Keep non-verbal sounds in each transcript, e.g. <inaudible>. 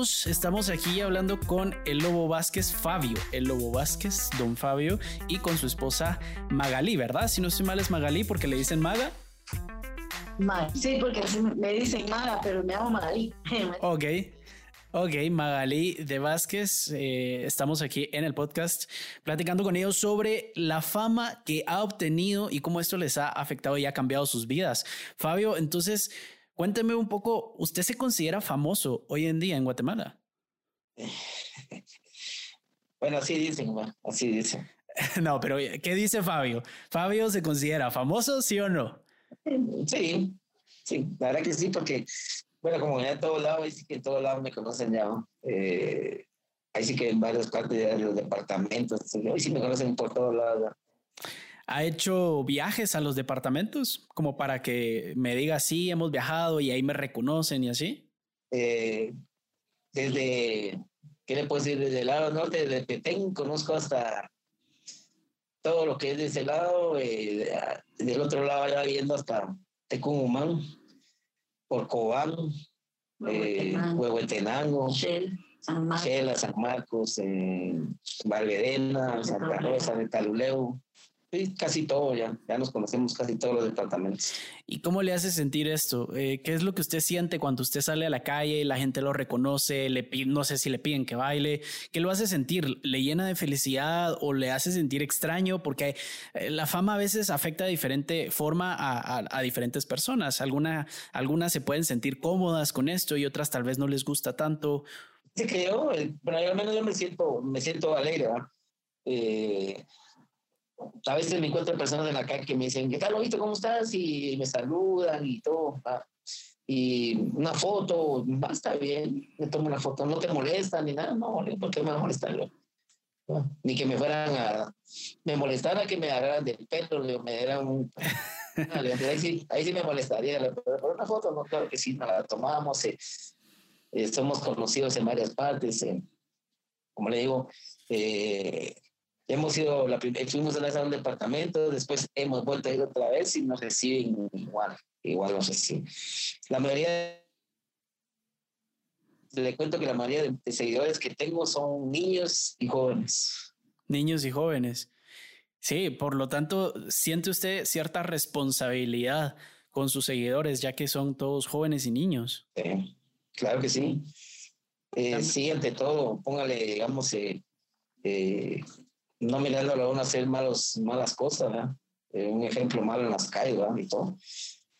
Estamos aquí hablando con el Lobo Vázquez, Fabio, el Lobo Vázquez, don Fabio, y con su esposa Magalí, ¿verdad? Si no estoy mal es Magalí porque le dicen Maga. Sí, porque me dicen Maga, pero me llamo Magalí. <laughs> ok. Ok, Magalí de Vázquez, eh, estamos aquí en el podcast platicando con ellos sobre la fama que ha obtenido y cómo esto les ha afectado y ha cambiado sus vidas. Fabio, entonces, cuénteme un poco, ¿usted se considera famoso hoy en día en Guatemala? <laughs> Bueno, así dicen, así dicen. <laughs> no, pero ¿qué dice Fabio? ¿Fabio se considera famoso, sí o no? Sí, sí, la verdad que sí, porque bueno, como ya en todos lados, ahí sí que en todos lados me conocen ya. Eh, ahí sí que en varias partes de los departamentos, ahí sí me conocen por todos lados. ¿Ha hecho viajes a los departamentos? Como para que me diga, sí, hemos viajado y ahí me reconocen y así. Eh, desde, ¿qué le puedo decir? Desde el lado norte, desde Petén, conozco hasta todo lo que es de ese lado, eh, del otro lado ya viendo hasta Tecumumán por Cobán, eh, Huehuetenango, Shell, San Marcos, San Marcos eh, Valverena, Santa Rosa, de Taluleu, Sí, casi todo ya, ya nos conocemos casi todos los departamentos. ¿Y cómo le hace sentir esto? Eh, ¿Qué es lo que usted siente cuando usted sale a la calle y la gente lo reconoce, le no sé si le piden que baile? ¿Qué lo hace sentir? ¿Le llena de felicidad o le hace sentir extraño? Porque eh, la fama a veces afecta de diferente forma a, diferentes personas. Alguna, algunas se pueden sentir cómodas con esto y otras tal vez no les gusta tanto. Sí, que yo, bueno, al menos yo me siento, me siento alegre, ¿verdad? Eh, a veces me encuentro personas en la calle que me dicen, ¿qué tal, Lobito? ¿Cómo estás? Y me saludan y todo. Y una foto, va, está bien, me tomo una foto, no te molesta ni nada, no, ¿por qué me va a molestar? ni que me fueran a, me molestara que me agarraran del pelo, me dieran un... <laughs> ahí, sí, ahí sí me molestaría, pero una foto, no, claro que sí, la tomamos, eh, eh, somos conocidos en varias partes, eh, como le digo, eh, Hemos ido, la, fuimos a un departamento, después hemos vuelto a ir otra vez y nos reciben igual, igual nos reciben. La mayoría, le cuento que la mayoría de, seguidores que tengo son niños y jóvenes. Niños y jóvenes. Sí, por lo tanto, siente usted cierta responsabilidad con sus seguidores, ya que son todos jóvenes y niños. Sí, claro que sí. Eh, sí, ante todo, póngale, digamos, eh, eh, no mirándolo a uno hacer malos, malas cosas, ¿verdad? Eh, un ejemplo malo en las calles, ¿verdad? Y todo.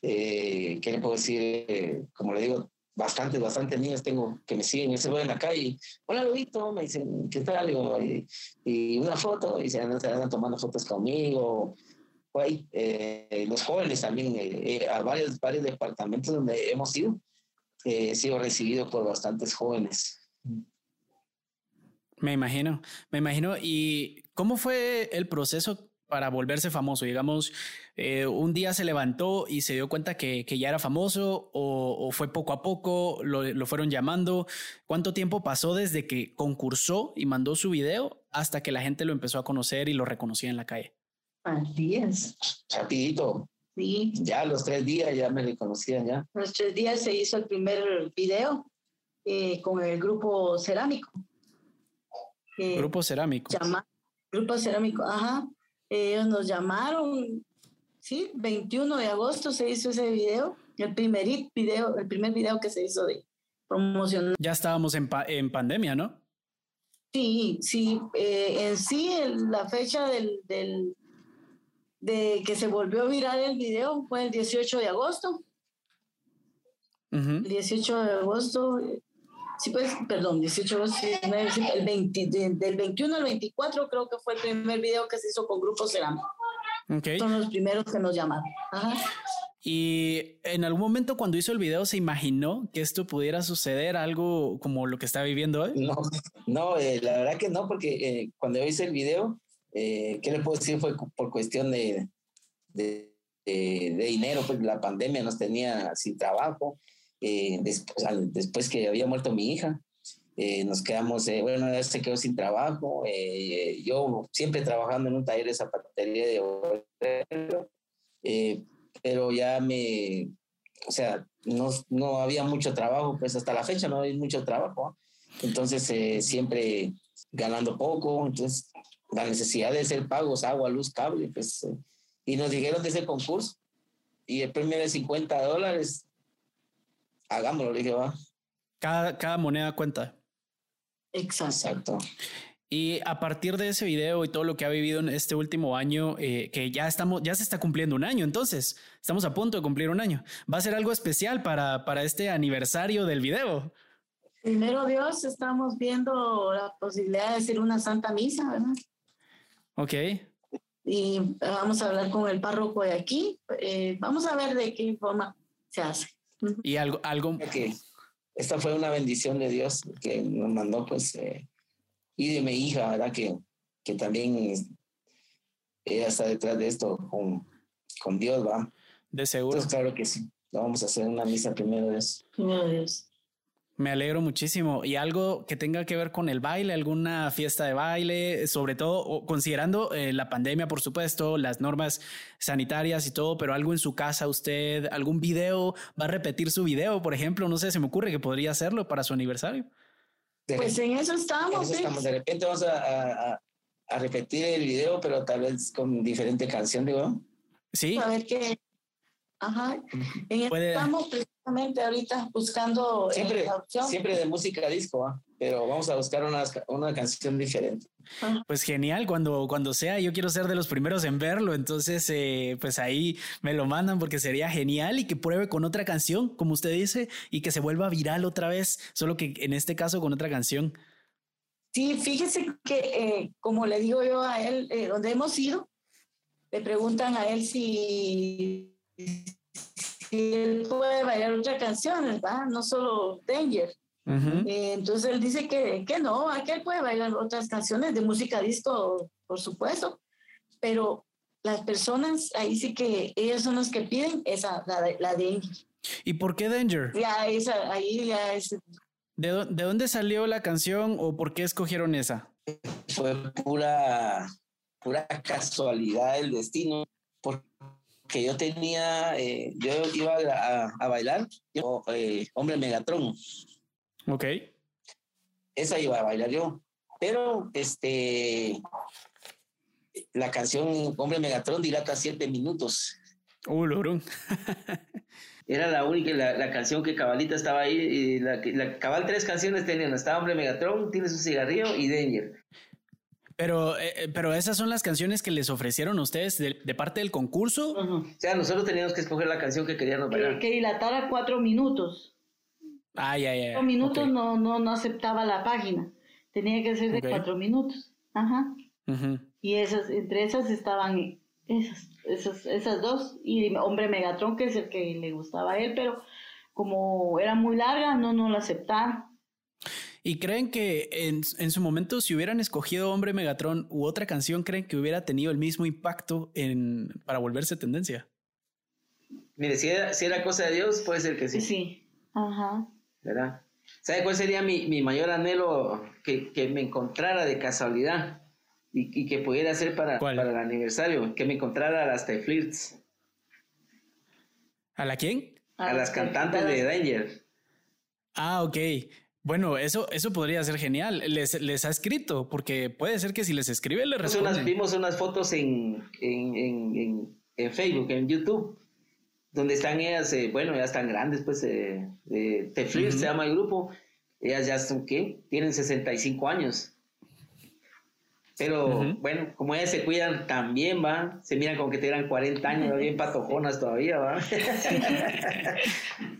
Eh, ¿Qué le puedo decir? Eh, como le digo, bastantes, bastantes niños tengo que me siguen, y se van en la calle, hola Lobito, me dicen, ¿qué tal? Y, y una foto, y se andan, tomando fotos conmigo. Pues, los jóvenes también, a varios, varios departamentos donde hemos ido, he sido recibido por bastantes jóvenes. Me imagino, me imagino. ¿Y cómo fue el proceso para volverse famoso? Digamos, eh, un día se levantó y se dio cuenta que, ya era famoso o, fue poco a poco, lo, fueron llamando. ¿Cuánto tiempo pasó desde que concursó y mandó su video hasta que la gente lo empezó a conocer y lo reconocía en la calle? Así es. Rapidito. Sí. Ya los tres días ya me reconocían ya. Los tres días se hizo el primer video eh, con el grupo Cerámico. Grupo Cerámico. Grupo Cerámico, ajá. Ellos nos llamaron, sí, 21 de agosto se hizo ese video, el primer video, el primer video que se hizo de promoción. Ya estábamos en, en pandemia, ¿no? Sí, sí, eh, en sí la fecha del, del, de que se volvió viral el video fue el 18 de agosto. El 18 de agosto sí, pues, perdón, 18, el 20, del 21 al 24 creo que fue el primer video que se hizo con Grupo Cerámico. Okay. Son los primeros que nos llamaron. Y en algún momento cuando hizo el video se imaginó que esto pudiera suceder algo como lo que está viviendo hoy. No, no, eh, la verdad que no, porque eh, cuando yo hice el video, eh, ¿qué le puedo decir? Fue por cuestión de, de, de dinero, pues la pandemia nos tenía sin trabajo eh, después, después, que había muerto mi hija. Eh, nos quedamos, eh, bueno, ella se quedó sin trabajo. yo siempre trabajando en un taller de zapatería de pero ya me, o sea, no, no había mucho trabajo, pues hasta la fecha no hay mucho trabajo. Entonces, eh, siempre ganando poco, entonces la necesidad de hacer pagos, agua, luz, cable, pues, eh, y nos dijeron de ese concurso, y el premio de 50 dólares, hagámoslo, le dije, va. Cada, cada moneda cuenta. Exacto. Y a partir de ese video y todo lo que ha vivido en este último año, eh, que ya estamos, ya se está cumpliendo un año, entonces estamos a punto de cumplir un año. Va a ser algo especial para, para este aniversario del video. Primero Dios, estamos viendo la posibilidad de hacer una santa misa, ¿verdad? Ok. Y vamos a hablar con el párroco de aquí. Eh, vamos a ver de qué forma se hace. Y algo, algo. Que esta fue una bendición de Dios que nos mandó, pues. Eh, y de mi hija, ¿verdad? Que, que también ella está detrás de esto con, con Dios, ¿va? De seguro. Entonces, claro que sí. Vamos a hacer una misa primero de Dios. Primero Dios. Me alegro muchísimo. ¿Y algo que tenga que ver con el baile, alguna fiesta de baile, sobre todo considerando eh, la pandemia, por supuesto, las normas sanitarias y todo, pero algo en su casa, usted, algún video, va a repetir su video, por ejemplo, no sé, se me ocurre que podría hacerlo para su aniversario pues en eso estamos. estamos. De repente vamos a, a, a, repetir el video, pero tal vez con diferente canción, digo. Sí. A ver qué. Ajá. En Estamos ahorita buscando. Eh, siempre, siempre de música disco, ¿ah? pero vamos a buscar una, una canción diferente. Pues genial, cuando, cuando sea, yo quiero ser de los primeros en verlo, entonces eh, pues ahí me lo mandan porque sería genial y que pruebe con otra canción, como usted dice, y que se vuelva viral otra vez, solo que en este caso con otra canción. Sí, fíjese que eh, como le digo yo a él, eh, donde hemos ido, le preguntan a él si, si él puede bailar otra canción, ¿verdad? No solo Danger. Eh, entonces él dice que, que no, que él puede bailar otras canciones de música disco, por supuesto, pero las personas ahí sí que ellos son los que piden esa, la, la Danger. ¿Y por qué Danger? Ya, esa, ahí ya es. ¿De, ¿De dónde salió la canción o por qué escogieron esa? Fue pura, pura casualidad del destino, porque yo tenía, eh, yo iba a, a bailar, yo, eh, hombre Megatron. Ok. Esa iba a bailar yo. Pero este la canción Hombre Megatron dilata siete minutos. Uh, Era la única, la, la, canción que Cabalita estaba ahí. Y la, la, Cabal tres canciones tenían. Estaba Hombre Megatron, Tiene su cigarrillo y Danger. Pero, eh, eh, pero esas son las canciones que les ofrecieron a ustedes de, parte del concurso. O sea, nosotros teníamos que escoger la canción que queríamos bailar. que dilatara cuatro minutos. Ay, ay, ay. Cuatro minutos no, no, no aceptaba la página. Tenía que ser de cuatro minutos. Ajá. Y esas, entre esas estaban esas, esas, esas dos. Y Hombre Megatron, que es el que le gustaba a él, pero como era muy larga, no, no la aceptaron. ¿Y creen que en, en, su momento, si hubieran escogido Hombre Megatron u otra canción, creen que hubiera tenido el mismo impacto en, para volverse tendencia? Mire, si era, si era cosa de Dios, puede ser que sí. Sí. Ajá. ¿verdad? ¿Sabe cuál sería mi, mi mayor anhelo? Que, que, me encontrara de casualidad y, y que pudiera hacer para, para el aniversario, que me encontrara a las Teflirts. ¿A la quién? A, las cantantes de Danger. Ah, ok. Bueno, eso, eso podría ser genial. Les, les ha escrito, porque puede ser que si les escribe, le responden. vimos unas fotos en, en, en, en Facebook, en YouTube donde están ellas, eh, bueno, ya están grandes, pues, eh, eh se llama el grupo, ellas ya son, ¿qué? Tienen 65 años. Pero bueno, como ellas se cuidan también, va, se miran como que tuvieran 40 años, bien <laughs> patojonas todavía, va. <laughs>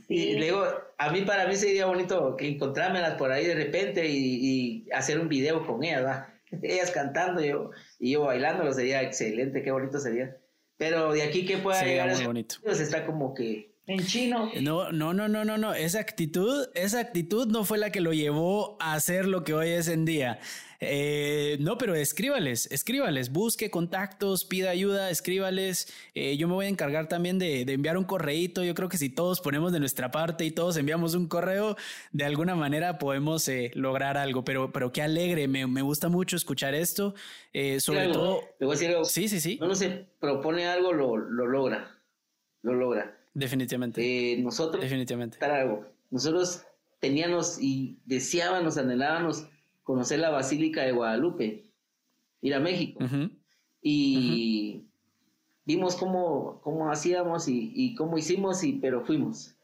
Y luego, a mí, para mí sería bonito que encontrármelas por ahí de repente y, y hacer un video con ellas, va. Ellas cantando yo, y yo bailando, sería excelente, qué bonito sería. Pero de aquí que pueda llegar muy bonito. Pues está como que en chino. No, no, no, no, no, no. Esa actitud, esa actitud no fue la que lo llevó a hacer lo que hoy es en día. Eh, no, pero escríbales, escríbales, busque contactos, pida ayuda, escríbales. Eh, yo me voy a encargar también de, enviar un correíto. Yo creo que si todos ponemos de nuestra parte y todos enviamos un correo, de alguna manera podemos eh, lograr algo. Pero, pero qué alegre, me, gusta mucho escuchar esto. sobre todo. Te voy a decir algo. Sí, sí, sí. No, no se propone algo, lo, lo logra. Lo logra. Definitivamente. Eh, nosotros, Definitivamente. algo. Nosotros teníamos y deseábamos, anhelábamos conocer la Basílica de Guadalupe, ir a México. Y vimos cómo, cómo hacíamos y, cómo hicimos, y, pero fuimos.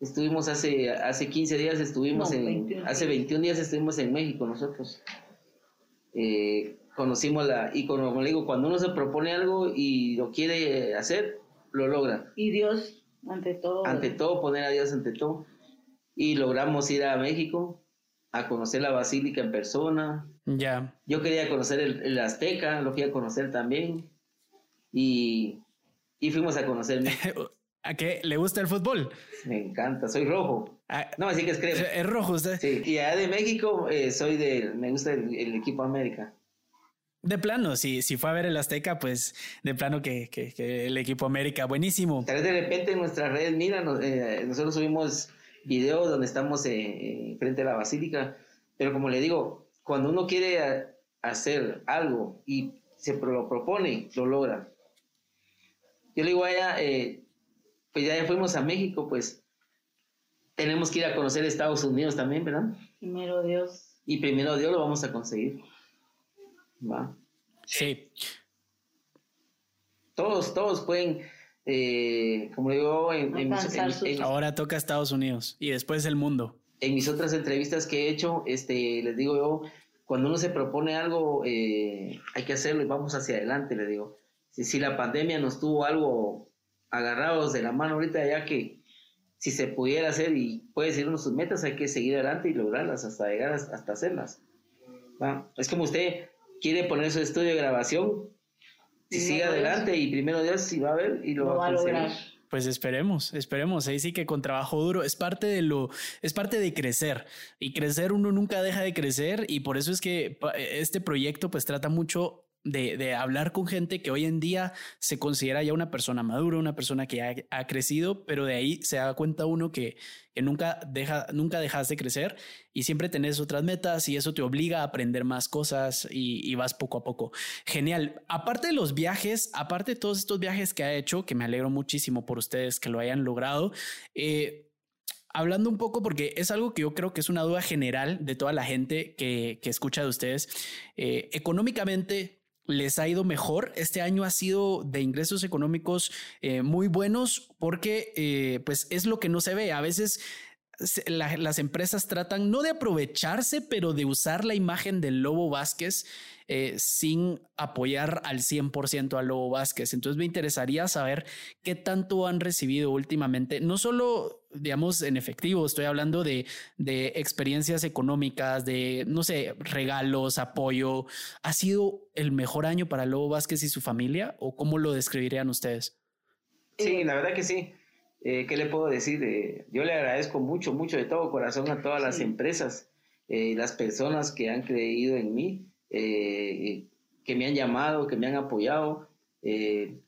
Estuvimos hace, hace 15 días, estuvimos en, hace 21 días estuvimos en México nosotros. Eh, conocimos la, y como le digo, cuando uno se propone algo y lo quiere hacer, lo logra. Y Dios, ante todo. Ante todo, poner a Dios ante todo. Y logramos ir a México a conocer la basílica en persona. Ya. Yo quería conocer el, Azteca, lo fui a conocer también. Y, y fuimos a conocer. <laughs> ¿A qué? ¿Le gusta el fútbol? Me encanta, soy rojo. Ah, no, así que es crema. Es rojo usted. Sí, y allá de México eh, soy de, me gusta el, equipo América. De plano, si, si fue a ver el Azteca, pues de plano que, que, el equipo América, buenísimo. Tal vez de repente en nuestras redes, mira, eh, nosotros subimos videos donde estamos eh, frente a la basílica, pero como le digo, cuando uno quiere hacer algo y se lo propone, lo logra. Yo le digo a ella, eh, pues ya fuimos a México, pues tenemos que ir a conocer Estados Unidos también, ¿verdad? Primero Dios. Y primero Dios lo vamos a conseguir. ¿Va? Sí. Todos, todos pueden eh, como digo, en, ahora toca Estados Unidos y después el mundo. En mis otras entrevistas que he hecho, este, les digo yo, cuando uno se propone algo, eh, hay que hacerlo y vamos hacia adelante, le digo. Si, si la pandemia nos tuvo algo agarrados de la mano ahorita, ya que si se pudiera hacer y puede seguir sus metas, hay que seguir adelante y lograrlas hasta llegar hasta hacerlas. Es como usted quiere poner su estudio de grabación, si sigue adelante y primero Dios si va a ver y lo, va a lograr. Pues esperemos, esperemos. Ahí sí que con trabajo duro es parte de lo, es parte de crecer y crecer uno nunca deja de crecer y por eso es que este proyecto pues trata mucho de, hablar con gente que hoy en día se considera ya una persona madura, una persona que ha, crecido, pero de ahí se da cuenta uno que, que, nunca, deja, nunca dejas de crecer y siempre tenés otras metas y eso te obliga a aprender más cosas y, vas poco a poco. Genial. Aparte de los viajes, aparte de todos estos viajes que ha hecho, que me alegro muchísimo por ustedes que lo hayan logrado, eh, hablando un poco, porque es algo que yo creo que es una duda general de toda la gente que, que escucha de ustedes. Eh, económicamente, les ha ido mejor. Este año ha sido de ingresos económicos eh, muy buenos porque eh, pues es lo que no se ve. A veces las empresas tratan no de aprovecharse, pero de usar la imagen del Lobo Vázquez eh, sin apoyar al 100% a Lobo Vázquez. Entonces me interesaría saber qué tanto han recibido últimamente, no solo, digamos, en efectivo, estoy hablando de, de experiencias económicas, de, no sé, regalos, apoyo. ¿Ha sido el mejor año para Lobo Vázquez y su familia o cómo lo describirían ustedes? Sí, la verdad que sí. Eh, ¿Qué le puedo decir? Eh, yo le agradezco mucho, mucho de todo corazón a todas las empresas, y las personas que han creído en mí eh, que me han llamado, que me han apoyado. Eh,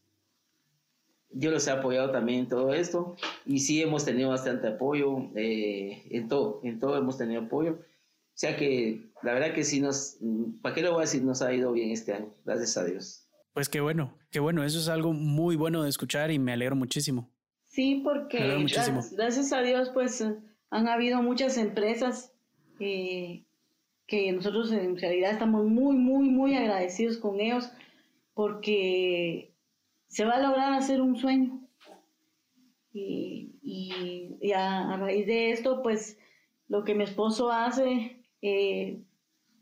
yo los he apoyado también en todo esto y sí hemos tenido bastante apoyo eh, en todo, en todo hemos tenido apoyo. O sea que la verdad que sí nos, ¿para qué lo voy a decir? Nos ha ido bien este año, gracias a Dios. Pues qué bueno, qué bueno, eso es algo muy bueno de escuchar y me alegro muchísimo. Sí, porque gracias, a Dios pues han habido muchas empresas que nosotros en realidad estamos muy, muy, muy agradecidos con ellos porque se va a lograr hacer un sueño. Y, y, a, raíz de esto, pues lo que mi esposo hace eh,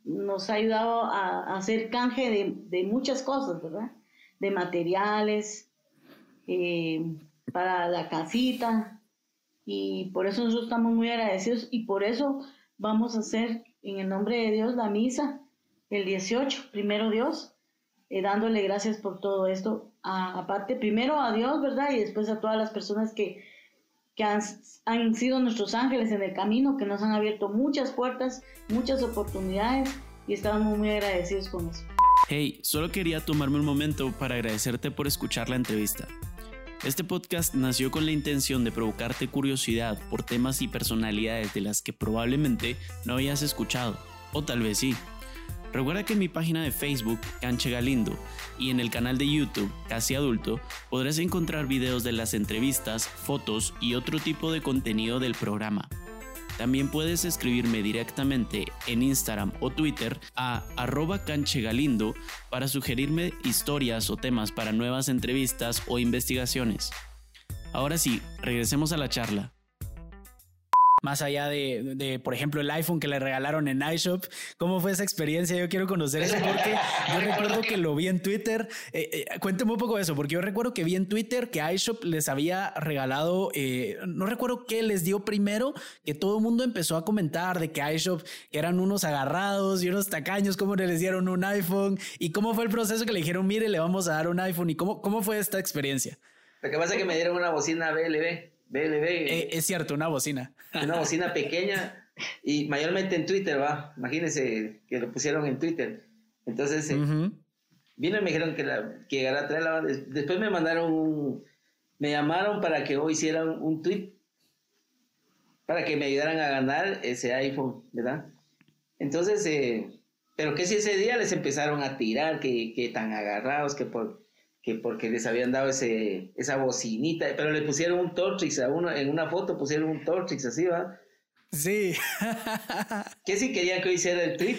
nos ha ayudado a, hacer canje de, de, muchas cosas, ¿verdad? De materiales, eh, para la casita. Y por eso nosotros estamos muy agradecidos y por eso vamos a hacer en el nombre de Dios la misa el 18, primero Dios, eh, dándole gracias por todo esto, aparte primero a Dios, ¿verdad? Y después a todas las personas que, que han, han sido nuestros ángeles en el camino, que nos han abierto muchas puertas, muchas oportunidades y estamos muy agradecidos con eso. Hey, solo quería tomarme un momento para agradecerte por escuchar la entrevista. Este podcast nació con la intención de provocarte curiosidad por temas y personalidades de las que probablemente no habías escuchado, o tal vez sí. Recuerda que en mi página de Facebook, Canche Galindo, y en el canal de YouTube, Casi Adulto, podrás encontrar videos de las entrevistas, fotos y otro tipo de contenido del programa. También puedes escribirme directamente en Instagram o Twitter a arroba canchegalindo para sugerirme historias o temas para nuevas entrevistas o investigaciones. Ahora sí, regresemos a la charla más allá de, por ejemplo, el iPhone que le regalaron en iShop. ¿Cómo fue esa experiencia? Yo quiero conocer eso porque <laughs> yo recuerdo que lo vi en Twitter. Eh, eh, cuénteme un poco de eso, porque yo recuerdo que vi en Twitter que iShop les había regalado, eh, no recuerdo qué les dio primero, que todo el mundo empezó a comentar de que iShop eran unos agarrados y unos tacaños, cómo les dieron un iPhone y cómo fue el proceso que le dijeron, mire, le vamos a dar un iPhone y cómo, cómo fue esta experiencia. Lo que pasa es que me dieron una bocina BLB. Eh, es cierto, una bocina. <laughs> Una bocina pequeña y mayormente en Twitter, va. Imagínense que lo pusieron en Twitter. Entonces, eh, vino y me dijeron que, la, que a traerla. Después me mandaron un, Me llamaron para que hoy hicieran un tweet para que me ayudaran a ganar ese iPhone, ¿verdad? Entonces, eh, pero que si ese día les empezaron a tirar, que, que tan agarrados, que por que porque les habían dado ese, esa bocinita, pero le pusieron un Tortrix a uno, en una foto pusieron un Tortrix así, ¿va? Sí. <laughs> que si querían que yo hiciera el trip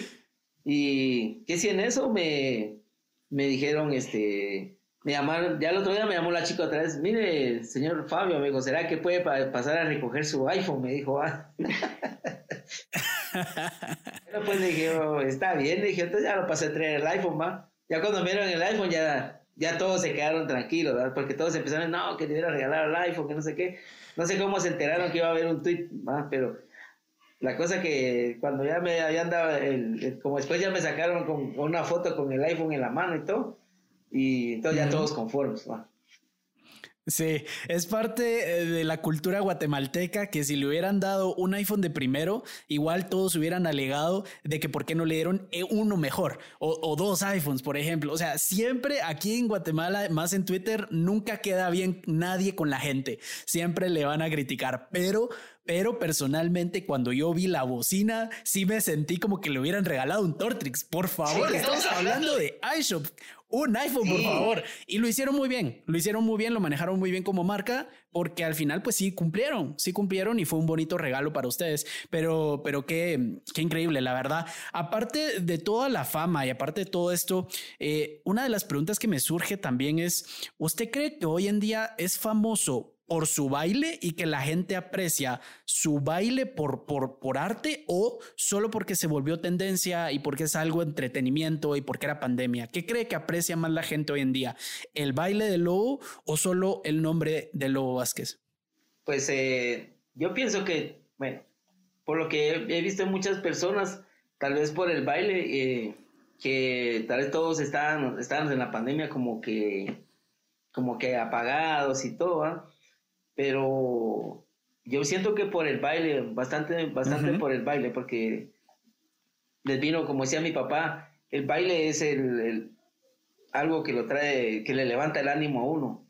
y que si en eso me, me dijeron, este, me llamaron, ya el otro día me llamó la chica otra vez, mire, señor Fabio, me dijo, ¿será que puede pasar a recoger su iPhone? Me dijo, ah. <laughs> pero pues le dije, oh, está bien, le dije, entonces ya lo pasé a traer el iPhone, va. Ya cuando vieron el iPhone ya ya todos se quedaron tranquilos, ¿verdad? Porque todos empezaron, no, que te iba a regalar el iPhone, que no sé qué. No sé cómo se enteraron que iba a haber un tweet, más, pero la cosa que cuando ya me habían dado, el, como después ya me sacaron con, una foto con el iPhone en la mano y todo, y entonces ya todos conformes, ¿va? Sí, es parte eh, de la cultura guatemalteca que si le hubieran dado un iPhone de primero, igual todos hubieran alegado de que por qué no le dieron eh, uno mejor o, dos iPhones, por ejemplo. O sea, siempre aquí en Guatemala, más en Twitter, nunca queda bien nadie con la gente. Siempre le van a criticar, pero pero personalmente cuando yo vi la bocina, sí me sentí como que le hubieran regalado un Tortrix. Por favor, estamos hablando de iShop. Un iPhone, por favor. Y lo hicieron muy bien, lo hicieron muy bien, lo manejaron muy bien como marca, porque al final pues sí cumplieron, sí cumplieron y fue un bonito regalo para ustedes. Pero, pero qué, qué increíble, la verdad. Aparte de toda la fama y aparte de todo esto, eh, una de las preguntas que me surge también es, ¿usted cree que hoy en día es famoso por su baile y que la gente aprecia su baile por, por, por arte o solo porque se volvió tendencia y porque es algo entretenimiento y porque era pandemia? ¿Qué cree que aprecia más la gente hoy en día? ¿El baile de Lobo o solo el nombre de Lobo Vázquez? Pues eh, yo pienso que, bueno, por lo que he visto muchas personas, tal vez por el baile, eh, que tal vez todos estaban, en la pandemia como que, como que apagados y todo, pero yo siento que por el baile, bastante, bastante por el baile, porque les vino, como decía mi papá, el baile es el, algo que lo trae, que le levanta el ánimo a uno.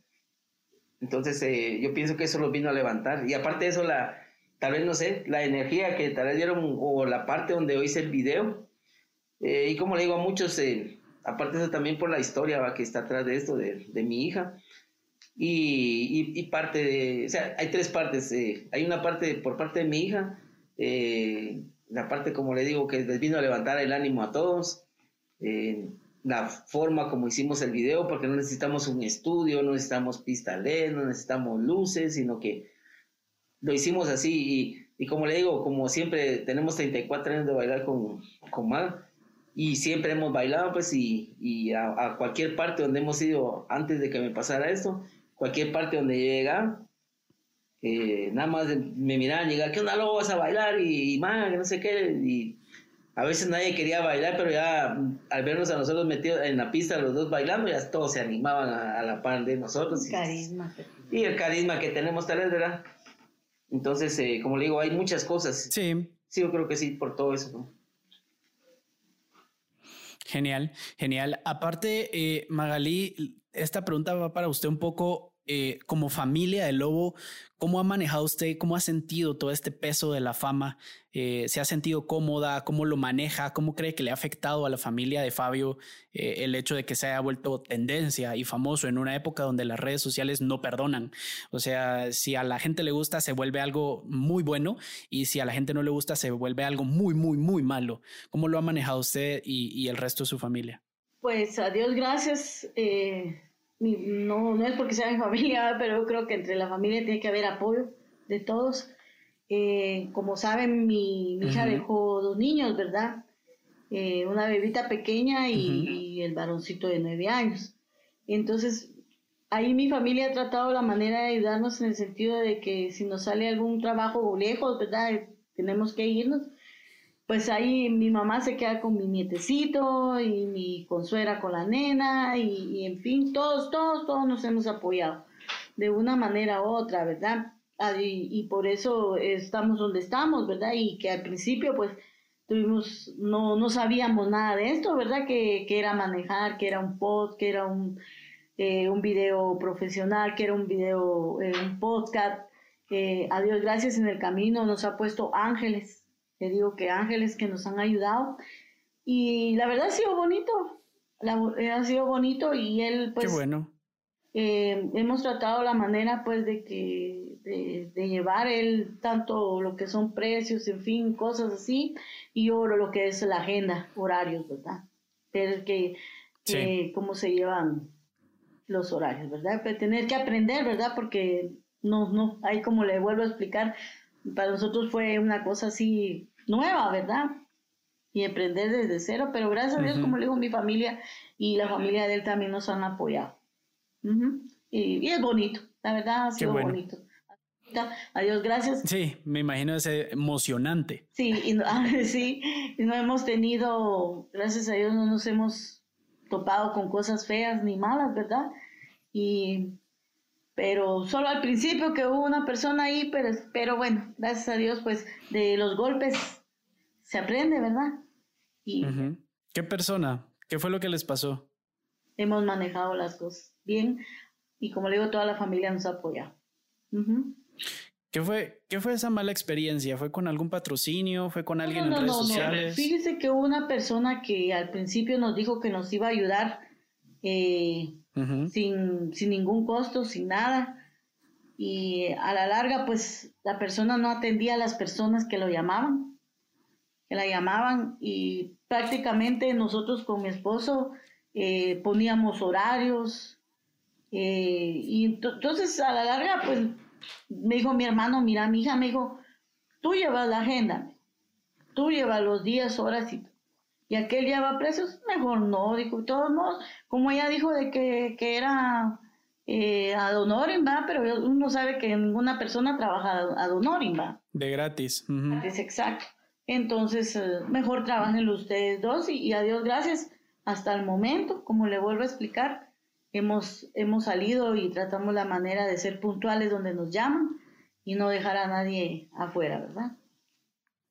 Entonces eh, yo pienso que eso lo vino a levantar. Y aparte de eso, la, tal vez, no sé, la energía que tal vez dieron, o la parte donde hice el video. Eh, y como le digo a muchos, eh, aparte de eso también por la historia que está atrás de esto, de, de mi hija y, y, parte de, o sea, hay tres partes. Eh, hay una parte por parte de mi hija, eh, la parte, como le digo, que les vino a levantar el ánimo a todos, eh, la forma como hicimos el video, porque no necesitamos un estudio, no necesitamos pista LED, no necesitamos luces, sino que lo hicimos así. Y, y como le digo, como siempre tenemos 34 años de bailar con, con Mar, y siempre hemos bailado, pues, y, y a, a, cualquier parte donde hemos ido antes de que me pasara esto, cualquier parte donde llega, eh, nada más me miraban llegar, ¿qué onda, luego vas a bailar? Y, y man, no sé qué, y a veces nadie quería bailar, pero ya al vernos a nosotros metidos en la pista, los dos bailando, ya todos se animaban a, la par de nosotros. El carisma. Y el carisma que tenemos tal vez, ¿verdad? Entonces, eh, como le digo, hay muchas cosas. Sí. Sí, yo creo que sí, por todo eso, ¿no? Genial, genial. Aparte, eh, Magalí, esta pregunta va para usted un poco eh, como familia de Lobo, ¿cómo ha manejado usted, cómo ha sentido todo este peso de la fama? Eh, ¿Se ha sentido cómoda? ¿Cómo lo maneja? ¿Cómo cree que le ha afectado a la familia de Fabio eh, el hecho de que se haya vuelto tendencia y famoso en una época donde las redes sociales no perdonan? O sea, si a la gente le gusta, se vuelve algo muy bueno y si a la gente no le gusta, se vuelve algo muy, muy, muy malo. ¿Cómo lo ha manejado usted y, y el resto de su familia? Pues a Dios gracias no, no es porque sea mi <laughs> familia, pero creo que entre la familia tiene que haber apoyo de todos. Eh, como saben, mi, hija dejó dos niños, ¿verdad? Eh, una bebita pequeña y, el varoncito de nueve años. Entonces, ahí mi familia ha tratado la manera de ayudarnos en el sentido de que si nos sale algún trabajo lejos, ¿verdad? Tenemos que irnos pues ahí mi mamá se queda con mi nietecito y mi consuera con la nena y, en fin, todos, todos, todos nos hemos apoyado de una manera u otra, ¿verdad? Ah, y, por eso estamos donde estamos, ¿verdad? Y que al principio pues tuvimos, no, no sabíamos nada de esto, ¿verdad? Que, era manejar, que era un post, que era un, eh, un video profesional, que era un video, eh, un podcast. Eh, a Dios gracias en el camino nos ha puesto ángeles te digo que ángeles que nos han ayudado. Y la verdad ha sido bonito, eh, ha sido bonito y él pues... Qué bueno. Eh, hemos tratado la manera pues de que de, llevar él tanto lo que son precios, en fin, cosas así, y yo lo que es la agenda, horarios, ¿verdad? Pero que, cómo se llevan los horarios, ¿verdad? Pero tener que aprender, ¿verdad? Porque no, no, ahí como le vuelvo a explicar, para nosotros fue una cosa así nueva, ¿verdad? Y emprender desde cero, pero gracias a Dios, como le digo, mi familia y la familia de él también nos han apoyado. y, es bonito, la verdad ha sido bonito. Adiós, gracias. Sí, me imagino es emocionante. Sí, y no, <laughs> sí, y no hemos tenido, gracias a Dios, no nos hemos topado con cosas feas ni malas, ¿verdad? Y pero solo al principio que hubo una persona ahí, pero, pero bueno, gracias a Dios, pues de los golpes se aprende, ¿verdad? Y ¿Qué persona? ¿Qué fue lo que les pasó? Hemos manejado las cosas bien y como le digo, toda la familia nos apoya. ¿Qué fue, ¿Qué fue esa mala experiencia? ¿Fue con algún patrocinio? ¿Fue con alguien en redes sociales? Fíjese que hubo una persona que al principio nos dijo que nos iba a ayudar eh, sin, sin ningún costo, sin nada. Y a la larga, pues la persona no atendía a las personas que lo llamaban, que la llamaban y prácticamente nosotros con mi esposo eh, poníamos horarios. Eh, y entonces a la larga, pues me dijo mi hermano, mira, mi hija me dijo, tú llevas la agenda, tú llevas los días, horas y y aquel lleva precios, mejor no, dijo, de todos modos, como ella dijo de que, que era eh, ad honorem, ¿va? Pero uno sabe que ninguna persona trabaja ad honorem, ¿va? De gratis. Es exacto. Entonces, eh, mejor trabajen ustedes dos y, y a Dios gracias. Hasta el momento, como le vuelvo a explicar, hemos, hemos salido y tratamos la manera de ser puntuales donde nos llaman y no dejar a nadie afuera, ¿verdad?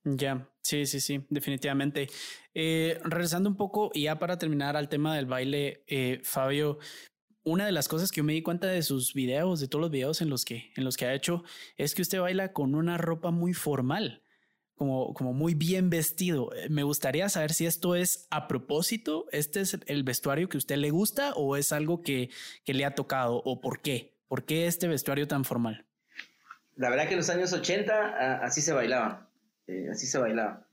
Ya, sí, sí, sí, definitivamente. Eh, regresando un poco y ya para terminar al tema del baile, eh, Fabio, una de las cosas que yo me di cuenta de sus videos, de todos los videos en los que, en los que ha hecho, es que usted baila con una ropa muy formal, como, como muy bien vestido. Eh, me gustaría saber si esto es a propósito, este es el vestuario que a usted le gusta o es algo que, que le ha tocado o por qué, por qué este vestuario tan formal. La verdad que en los años 80 así se bailaba eh, así se bailaba.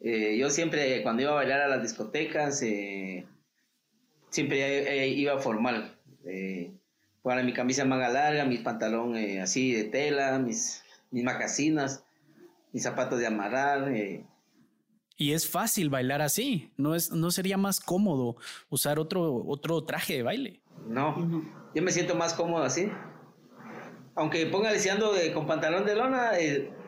Eh, yo siempre, cuando iba a bailar a las discotecas, eh, siempre iba formal. para mi camisa manga larga, mis pantalón así de tela, mis, mis macasinas, mis zapatos de amarrar. Y es fácil bailar así, ¿no, es, no sería más cómodo usar otro, otro traje de baile. No, yo me siento más cómodo así. Aunque ponga deseando con pantalón de lona,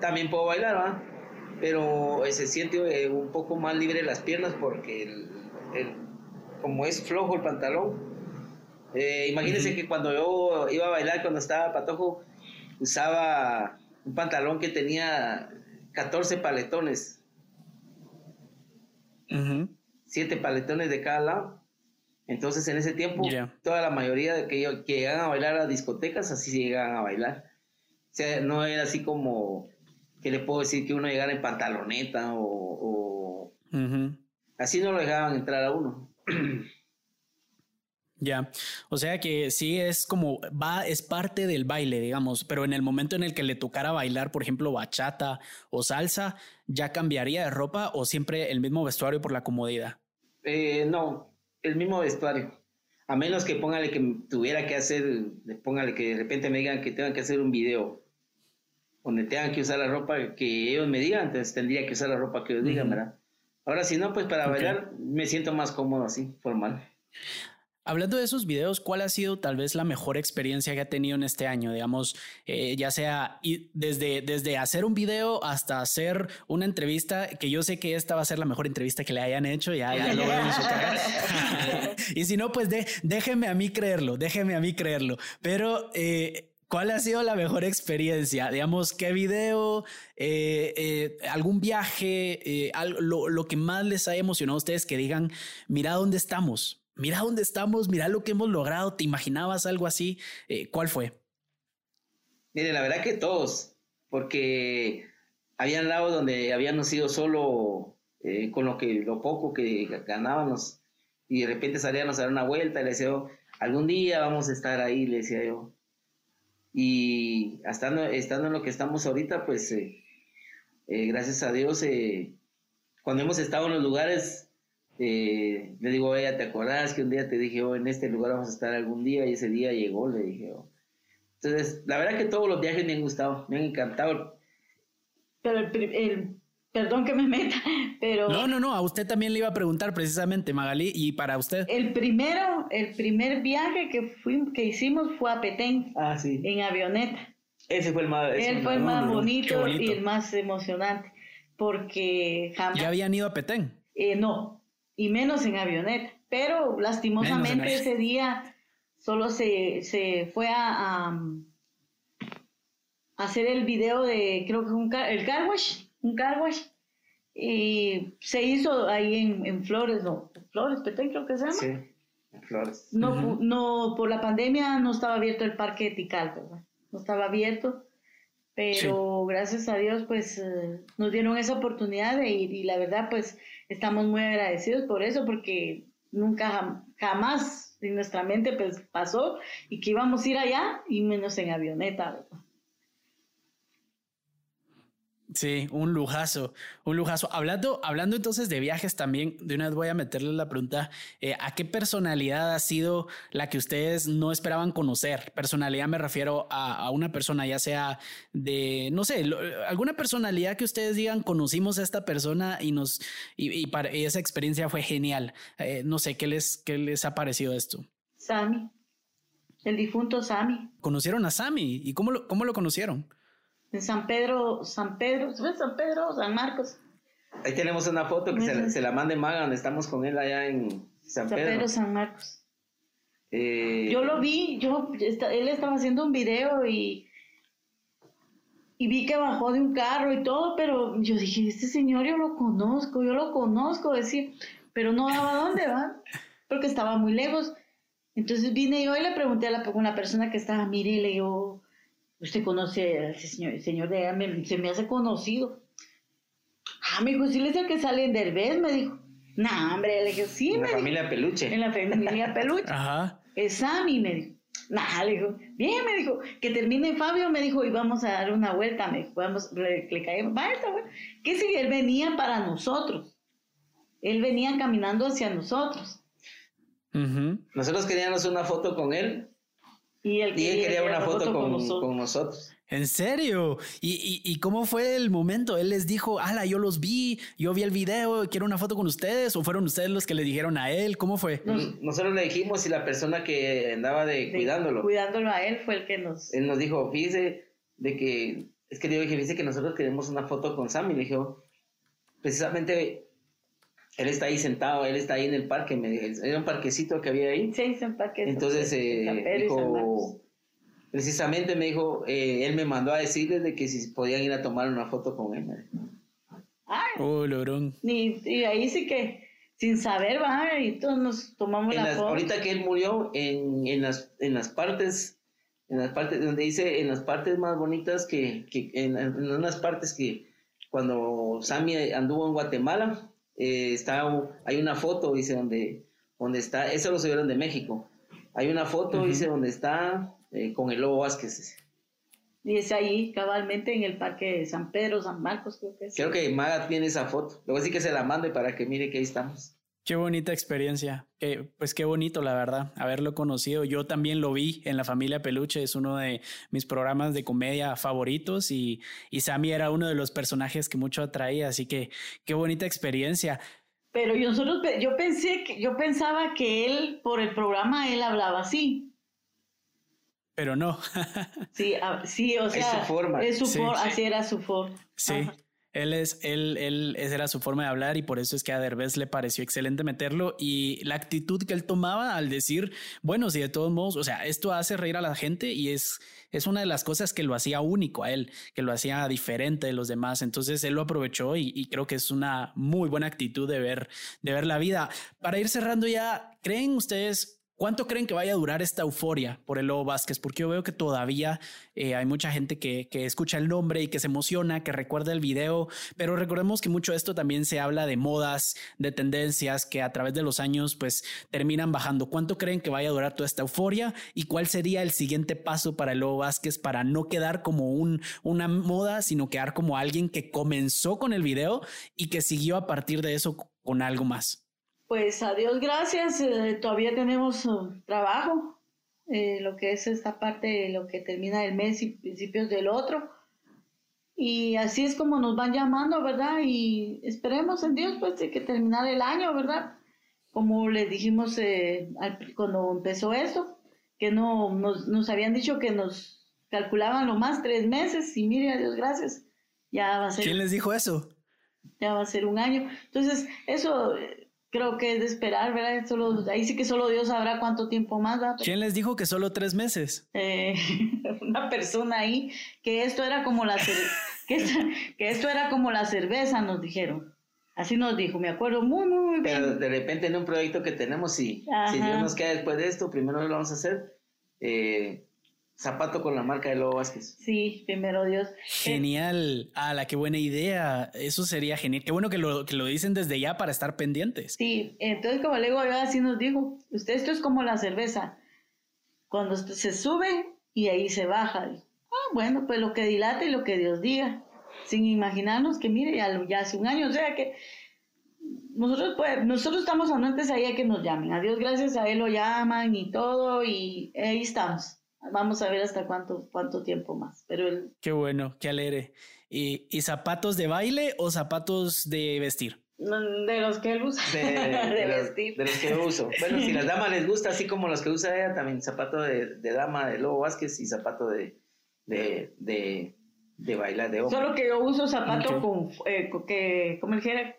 también puedo bailar, ¿va? Pero eh, se siente eh, un poco más libre las piernas porque el, como es flojo el pantalón. Eh, imagínense que cuando yo iba a bailar, cuando estaba patojo, usaba un pantalón que tenía 14 paletones. Siete paletones de cada lado. Entonces en ese tiempo toda la mayoría de que, que llegan a bailar a discotecas así se llegan a bailar. O sea, no era así como que le puedo decir que uno llegara en pantaloneta o, así no lo dejaban entrar a uno. Ya, o sea que sí es como va, es parte del baile, digamos, pero en el momento en el que le tocara bailar, por ejemplo, bachata o salsa, ¿ya cambiaría de ropa o siempre el mismo vestuario por la comodidad? Eh, no, el mismo vestuario. A menos que póngale que tuviera que hacer, póngale que de repente me digan que tengan que hacer un video donde tengan que usar la ropa que ellos me digan, entonces tendría que usar la ropa que ellos digan, ¿verdad? Ahora si no, pues para bailar me siento más cómodo así, formal. Hablando de esos videos, ¿cuál ha sido tal vez la mejor experiencia que ha tenido en este año? Digamos, eh, ya sea desde, desde hacer un video hasta hacer una entrevista, que yo sé que esta va a ser la mejor entrevista que le hayan hecho, ya, lo veo en su cara. <laughs> y si no, pues déjeme a mí creerlo, déjeme a mí creerlo. Pero... Eh, ¿Cuál ha sido la mejor experiencia? Digamos, ¿qué video, eh, algún viaje, lo, lo, que más les ha emocionado a ustedes que digan, mira dónde estamos, mira dónde estamos, mira lo que hemos logrado, ¿te imaginabas algo así? Eh, ¿Cuál fue? Mire, la verdad que todos, porque habían lados donde habíamos sido solo eh, con lo que lo poco que ganábamos y de repente salíamos a dar una vuelta y le decía algún día vamos a estar ahí, le decía yo. Y estando, estando en lo que estamos ahorita, pues eh, gracias a Dios, cuando hemos estado en los lugares eh, le digo, ella, ¿te acordás que un día te dije, oh, en este lugar vamos a estar algún día? Y ese día llegó, le dije, oh. Entonces, la verdad que todos los viajes me han gustado, me han encantado. Pero el, perdón que me meta, <laughs> pero... No, no, no, a usted también le iba a preguntar precisamente, Magali, y para usted. El primero, el primer viaje que, fuimos, que hicimos fue a Petén, ah, sí. en avioneta. Ese fue el más... Él fue el más bonito, y el más emocionante, porque jamás... ¿Ya habían ido a Petén? Eh, no, y menos en avioneta. Pero lastimosamente ese día solo se, se fue a, a, hacer el video de, creo que un el car un car y se hizo ahí en, en Flores, no, Flores, Petén creo que se llama. Sí, en Flores. No, no, por la pandemia no estaba abierto el parque de ¿verdad? No estaba abierto pero gracias a Dios pues eh, nos dieron esa oportunidad de ir y la verdad pues estamos muy agradecidos por eso porque nunca jamás en nuestra mente pues pasó y que íbamos a ir allá y menos en avioneta. ¿verdad? Sí, un lujazo, un lujazo. Hablando, hablando entonces de viajes también, de una vez voy a meterle la pregunta, eh, ¿a qué personalidad ha sido la que ustedes no esperaban conocer? Personalidad me refiero a, una persona, ya sea de, no sé, alguna personalidad que ustedes digan, conocimos a esta persona y nos, y, para, esa experiencia fue genial. Eh, no sé, ¿qué les, ¿qué les ha parecido esto? Sammy, el difunto Sammy. ¿Conocieron a Sammy? ¿Y cómo lo, cómo lo conocieron? En San Pedro, San Pedro, San Pedro, San Marcos. Ahí tenemos una foto que se, la mande Maga, donde estamos con él allá en San, Pedro. San Pedro, San Marcos. Eh, yo lo vi, yo, él estaba haciendo un video y, y vi que bajó de un carro y todo, pero yo dije, este señor yo lo conozco, yo lo conozco, decir, pero no daba dónde va, porque estaba muy lejos. Entonces vine yo y le pregunté a la, una persona que estaba, mire, le digo, usted conoce al señor, señor de se me hace conocido. Ah, me dijo, sí, le el que sale en Derbez, me dijo. No, hombre, le dije, sí, en la familia Peluche. En la familia <laughs> Peluche. Ajá. Es Sammy, me dijo. Nah, le dijo, bien, me dijo, que termine Fabio, me dijo, y vamos a dar una vuelta, me dijo, vamos, le, le caemos, va esta vuelta. Que si él venía para nosotros. Él venía caminando hacia nosotros. Nosotros queríamos una foto con él y él quería, una foto, con, nosotros. ¿En serio? ¿Y, ¿Y, cómo fue el momento? Él les dijo, ala, yo los vi, yo vi el video, quiero una foto con ustedes, o fueron ustedes los que le dijeron a él, ¿cómo fue? Nosotros le dijimos y la persona que andaba de, cuidándolo. Cuidándolo a él fue el que nos... Él nos dijo, fíjese, de que, es que yo dije, fíjese que nosotros queremos una foto con Sammy, le dijo, precisamente él está ahí sentado, él está ahí en el parque, me, era un parquecito que había ahí. Sí, es un parque. Entonces, eh, dijo, precisamente me dijo, eh, él me mandó a decirles de que si podían ir a tomar una foto con él. Ay, oh, logrón. Y, y, ahí sí que sin saber, va, y todos nos tomamos la foto. Ahorita que él murió, en, en, las, en las partes, en las partes, donde dice, en las partes más bonitas que, que en, en unas partes que cuando Sammy anduvo en Guatemala, eh, está, hay una foto, dice, donde, donde está, eso lo subieron de México, hay una foto, dice, donde está eh, con el Lobo Vázquez. Y es ahí, cabalmente, en el Parque de San Pedro, San Marcos, creo que es. Creo que Maga tiene esa foto. Luego sí que se la mande para que mire que ahí estamos. Qué bonita experiencia. pues qué bonito, la verdad, haberlo conocido. Yo también lo vi en La Familia Peluche, es uno de mis programas de comedia favoritos y, y Sammy era uno de los personajes que mucho atraía, así que qué bonita experiencia. Pero yo, solo, yo pensé que, yo pensaba que él, por el programa, él hablaba así pero no. <laughs> sí, ah, sí, o sea, es su forma. Es su forma, así era su forma. Sí. Él es, él, él, esa era su forma de hablar y por eso es que a Derbez le pareció excelente meterlo y la actitud que él tomaba al decir, bueno, si de todos modos, o sea, esto hace reír a la gente y es, es una de las cosas que lo hacía único a él, que lo hacía diferente de los demás. Entonces él lo aprovechó y, y creo que es una muy buena actitud de ver, de ver la vida. Para ir cerrando ya, ¿creen ustedes ¿Cuánto creen que vaya a durar esta euforia por el Lobo Vázquez? Porque yo veo que todavía eh, hay mucha gente que, escucha el nombre y que se emociona, que recuerda el video, pero recordemos que mucho de esto también se habla de modas, de tendencias que a través de los años pues terminan bajando. ¿Cuánto creen que vaya a durar toda esta euforia y cuál sería el siguiente paso para el Lobo Vázquez para no quedar como un, una moda, sino quedar como alguien que comenzó con el video y que siguió a partir de eso con algo más? Pues a Dios gracias, eh, todavía tenemos uh, trabajo, eh, lo que es esta parte, lo que termina el mes y principios del otro. Y así es como nos van llamando, ¿verdad? Y esperemos en Dios, pues, de que terminar el año, ¿verdad? Como les dijimos eh, cuando empezó esto, que no nos, nos, habían dicho que nos calculaban lo más tres meses y mire, a Dios gracias, ya va a ser. ¿Quién les dijo eso? Ya va a ser un año. Entonces, eso creo que es de esperar, ¿verdad? Solo, ahí sí que solo Dios sabrá cuánto tiempo más va. ¿Quién les dijo que solo tres meses? Eh, <laughs> una persona ahí, que esto era como la que, que esto era como la cerveza, nos dijeron. Así nos dijo, me acuerdo muy, muy, bien. Pero de repente en un proyecto que tenemos, si, si Dios nos queda después de esto, primero lo vamos a hacer. Eh, Zapato con la marca de Lobo Vázquez. Sí, primero Dios. Genial. Ah, la qué buena idea. Eso sería genial. Qué bueno que lo, que lo dicen desde ya para estar pendientes. Sí, entonces como le digo, así nos dijo, usted esto es como la cerveza. Cuando se sube y ahí se baja. Ah, bueno, pues lo que dilate y lo que Dios diga. Sin imaginarnos que, mire, ya, hace un año, o sea que nosotros, pues, nosotros estamos antes ahí a que nos llamen. A Dios gracias a Él lo llaman y todo, y ahí estamos. Vamos a ver hasta cuánto, cuánto tiempo más. Pero el... Qué bueno, qué alegre. ¿Y, ¿Y, zapatos de baile o zapatos de vestir? De los que él usa. De, <laughs> vestir. de los que yo uso. Bueno, si a las <laughs> damas les gusta, así como los que usa ella, también zapato de, de dama de Lobo Vázquez y zapato de, de, de, de bailar de Solo que yo uso zapato con, eh, que, como dijera,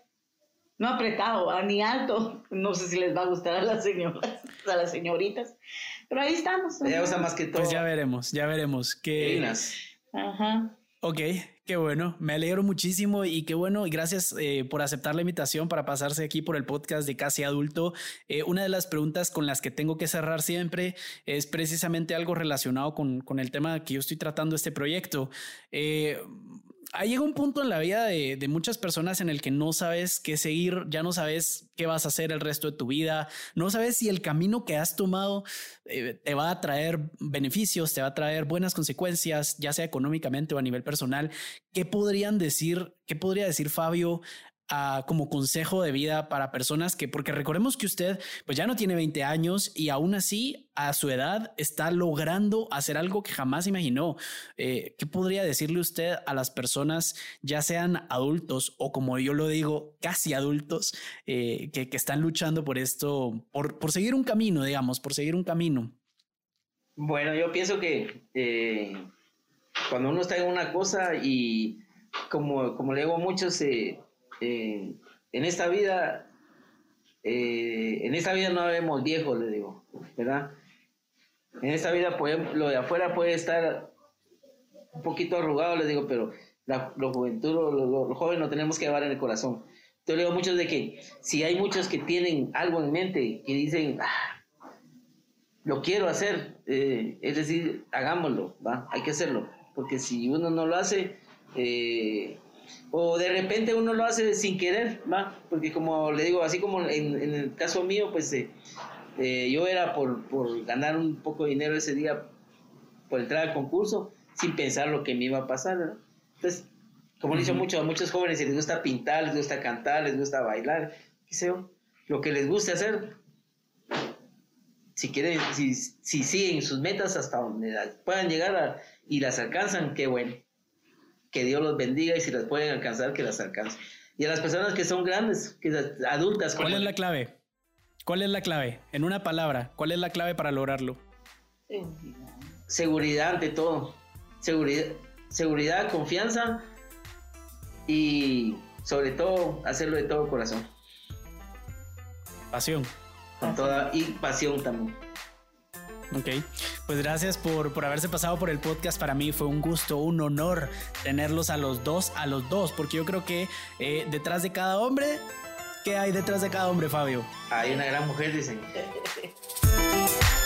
no apretado, ni alto. No sé si les va a gustar a las señoras, a las señoritas. Pero ahí estamos. Ella usa más que todo. Pues ya veremos, ya veremos. Qué... Ajá. Ok, qué bueno. Me alegro muchísimo y qué bueno. Y gracias eh, por aceptar la invitación para pasarse aquí por el podcast de Casi Adulto. Eh, una de las preguntas con las que tengo que cerrar siempre es precisamente algo relacionado con, con el tema que yo estoy tratando este proyecto. Eh, llega un punto en la vida de, muchas personas en el que no sabes qué seguir, ya no sabes qué vas a hacer el resto de tu vida, no sabes si el camino que has tomado eh, te va a traer beneficios, te va a traer buenas consecuencias, ya sea económicamente o a nivel personal. ¿Qué podrían decir, qué podría decir Fabio como consejo de vida para personas que, porque recordemos que usted pues ya no tiene 20 años y aún así a su edad está logrando hacer algo que jamás imaginó. Eh, ¿Qué podría decirle usted a las personas, ya sean adultos o como yo lo digo, casi adultos, eh, que, que, están luchando por esto, por, por, seguir un camino, digamos, por seguir un camino? Bueno, yo pienso que eh, cuando uno está en una cosa y como, como le digo a muchos, en esta vida, eh, en esta vida no vemos viejos, le digo, ¿verdad? En esta vida lo de afuera puede estar un poquito arrugado, le digo, pero la, juventud, los, jóvenes lo tenemos que llevar en el corazón. Te digo muchos de que si hay muchos que tienen algo en mente, que dicen, ah, lo quiero hacer, eh, es decir, hagámoslo, ¿va? Hay que hacerlo, porque si uno no lo hace, eh, o de repente uno lo hace sin querer, ¿va? Porque como le digo, así como en, el caso mío, pues eh, yo era por, por, ganar un poco de dinero ese día, por entrar al concurso, sin pensar lo que me iba a pasar, Entonces, como le he dicho mucho, a muchos jóvenes, les gusta pintar, les gusta cantar, les gusta bailar, qué sé yo, lo que les guste hacer, si quieren, si, si siguen sus metas hasta donde puedan llegar y las alcanzan, qué bueno. Que Dios los bendiga y si las pueden alcanzar, que las alcancen. Y a las personas que son grandes, que adultas. ¿Cuál es la clave? ¿Cuál es la clave? En una palabra, ¿cuál es la clave para lograrlo? Seguridad ante todo. Seguridad, seguridad confianza y sobre todo hacerlo de todo corazón. Pasión. Con toda y pasión también. Ok, pues gracias por, por haberse pasado por el podcast. Para mí fue un gusto, un honor tenerlos a los dos, a los dos, porque yo creo que eh, detrás de cada hombre, ¿qué hay detrás de cada hombre, Fabio? Hay una gran mujer, dicen. <laughs>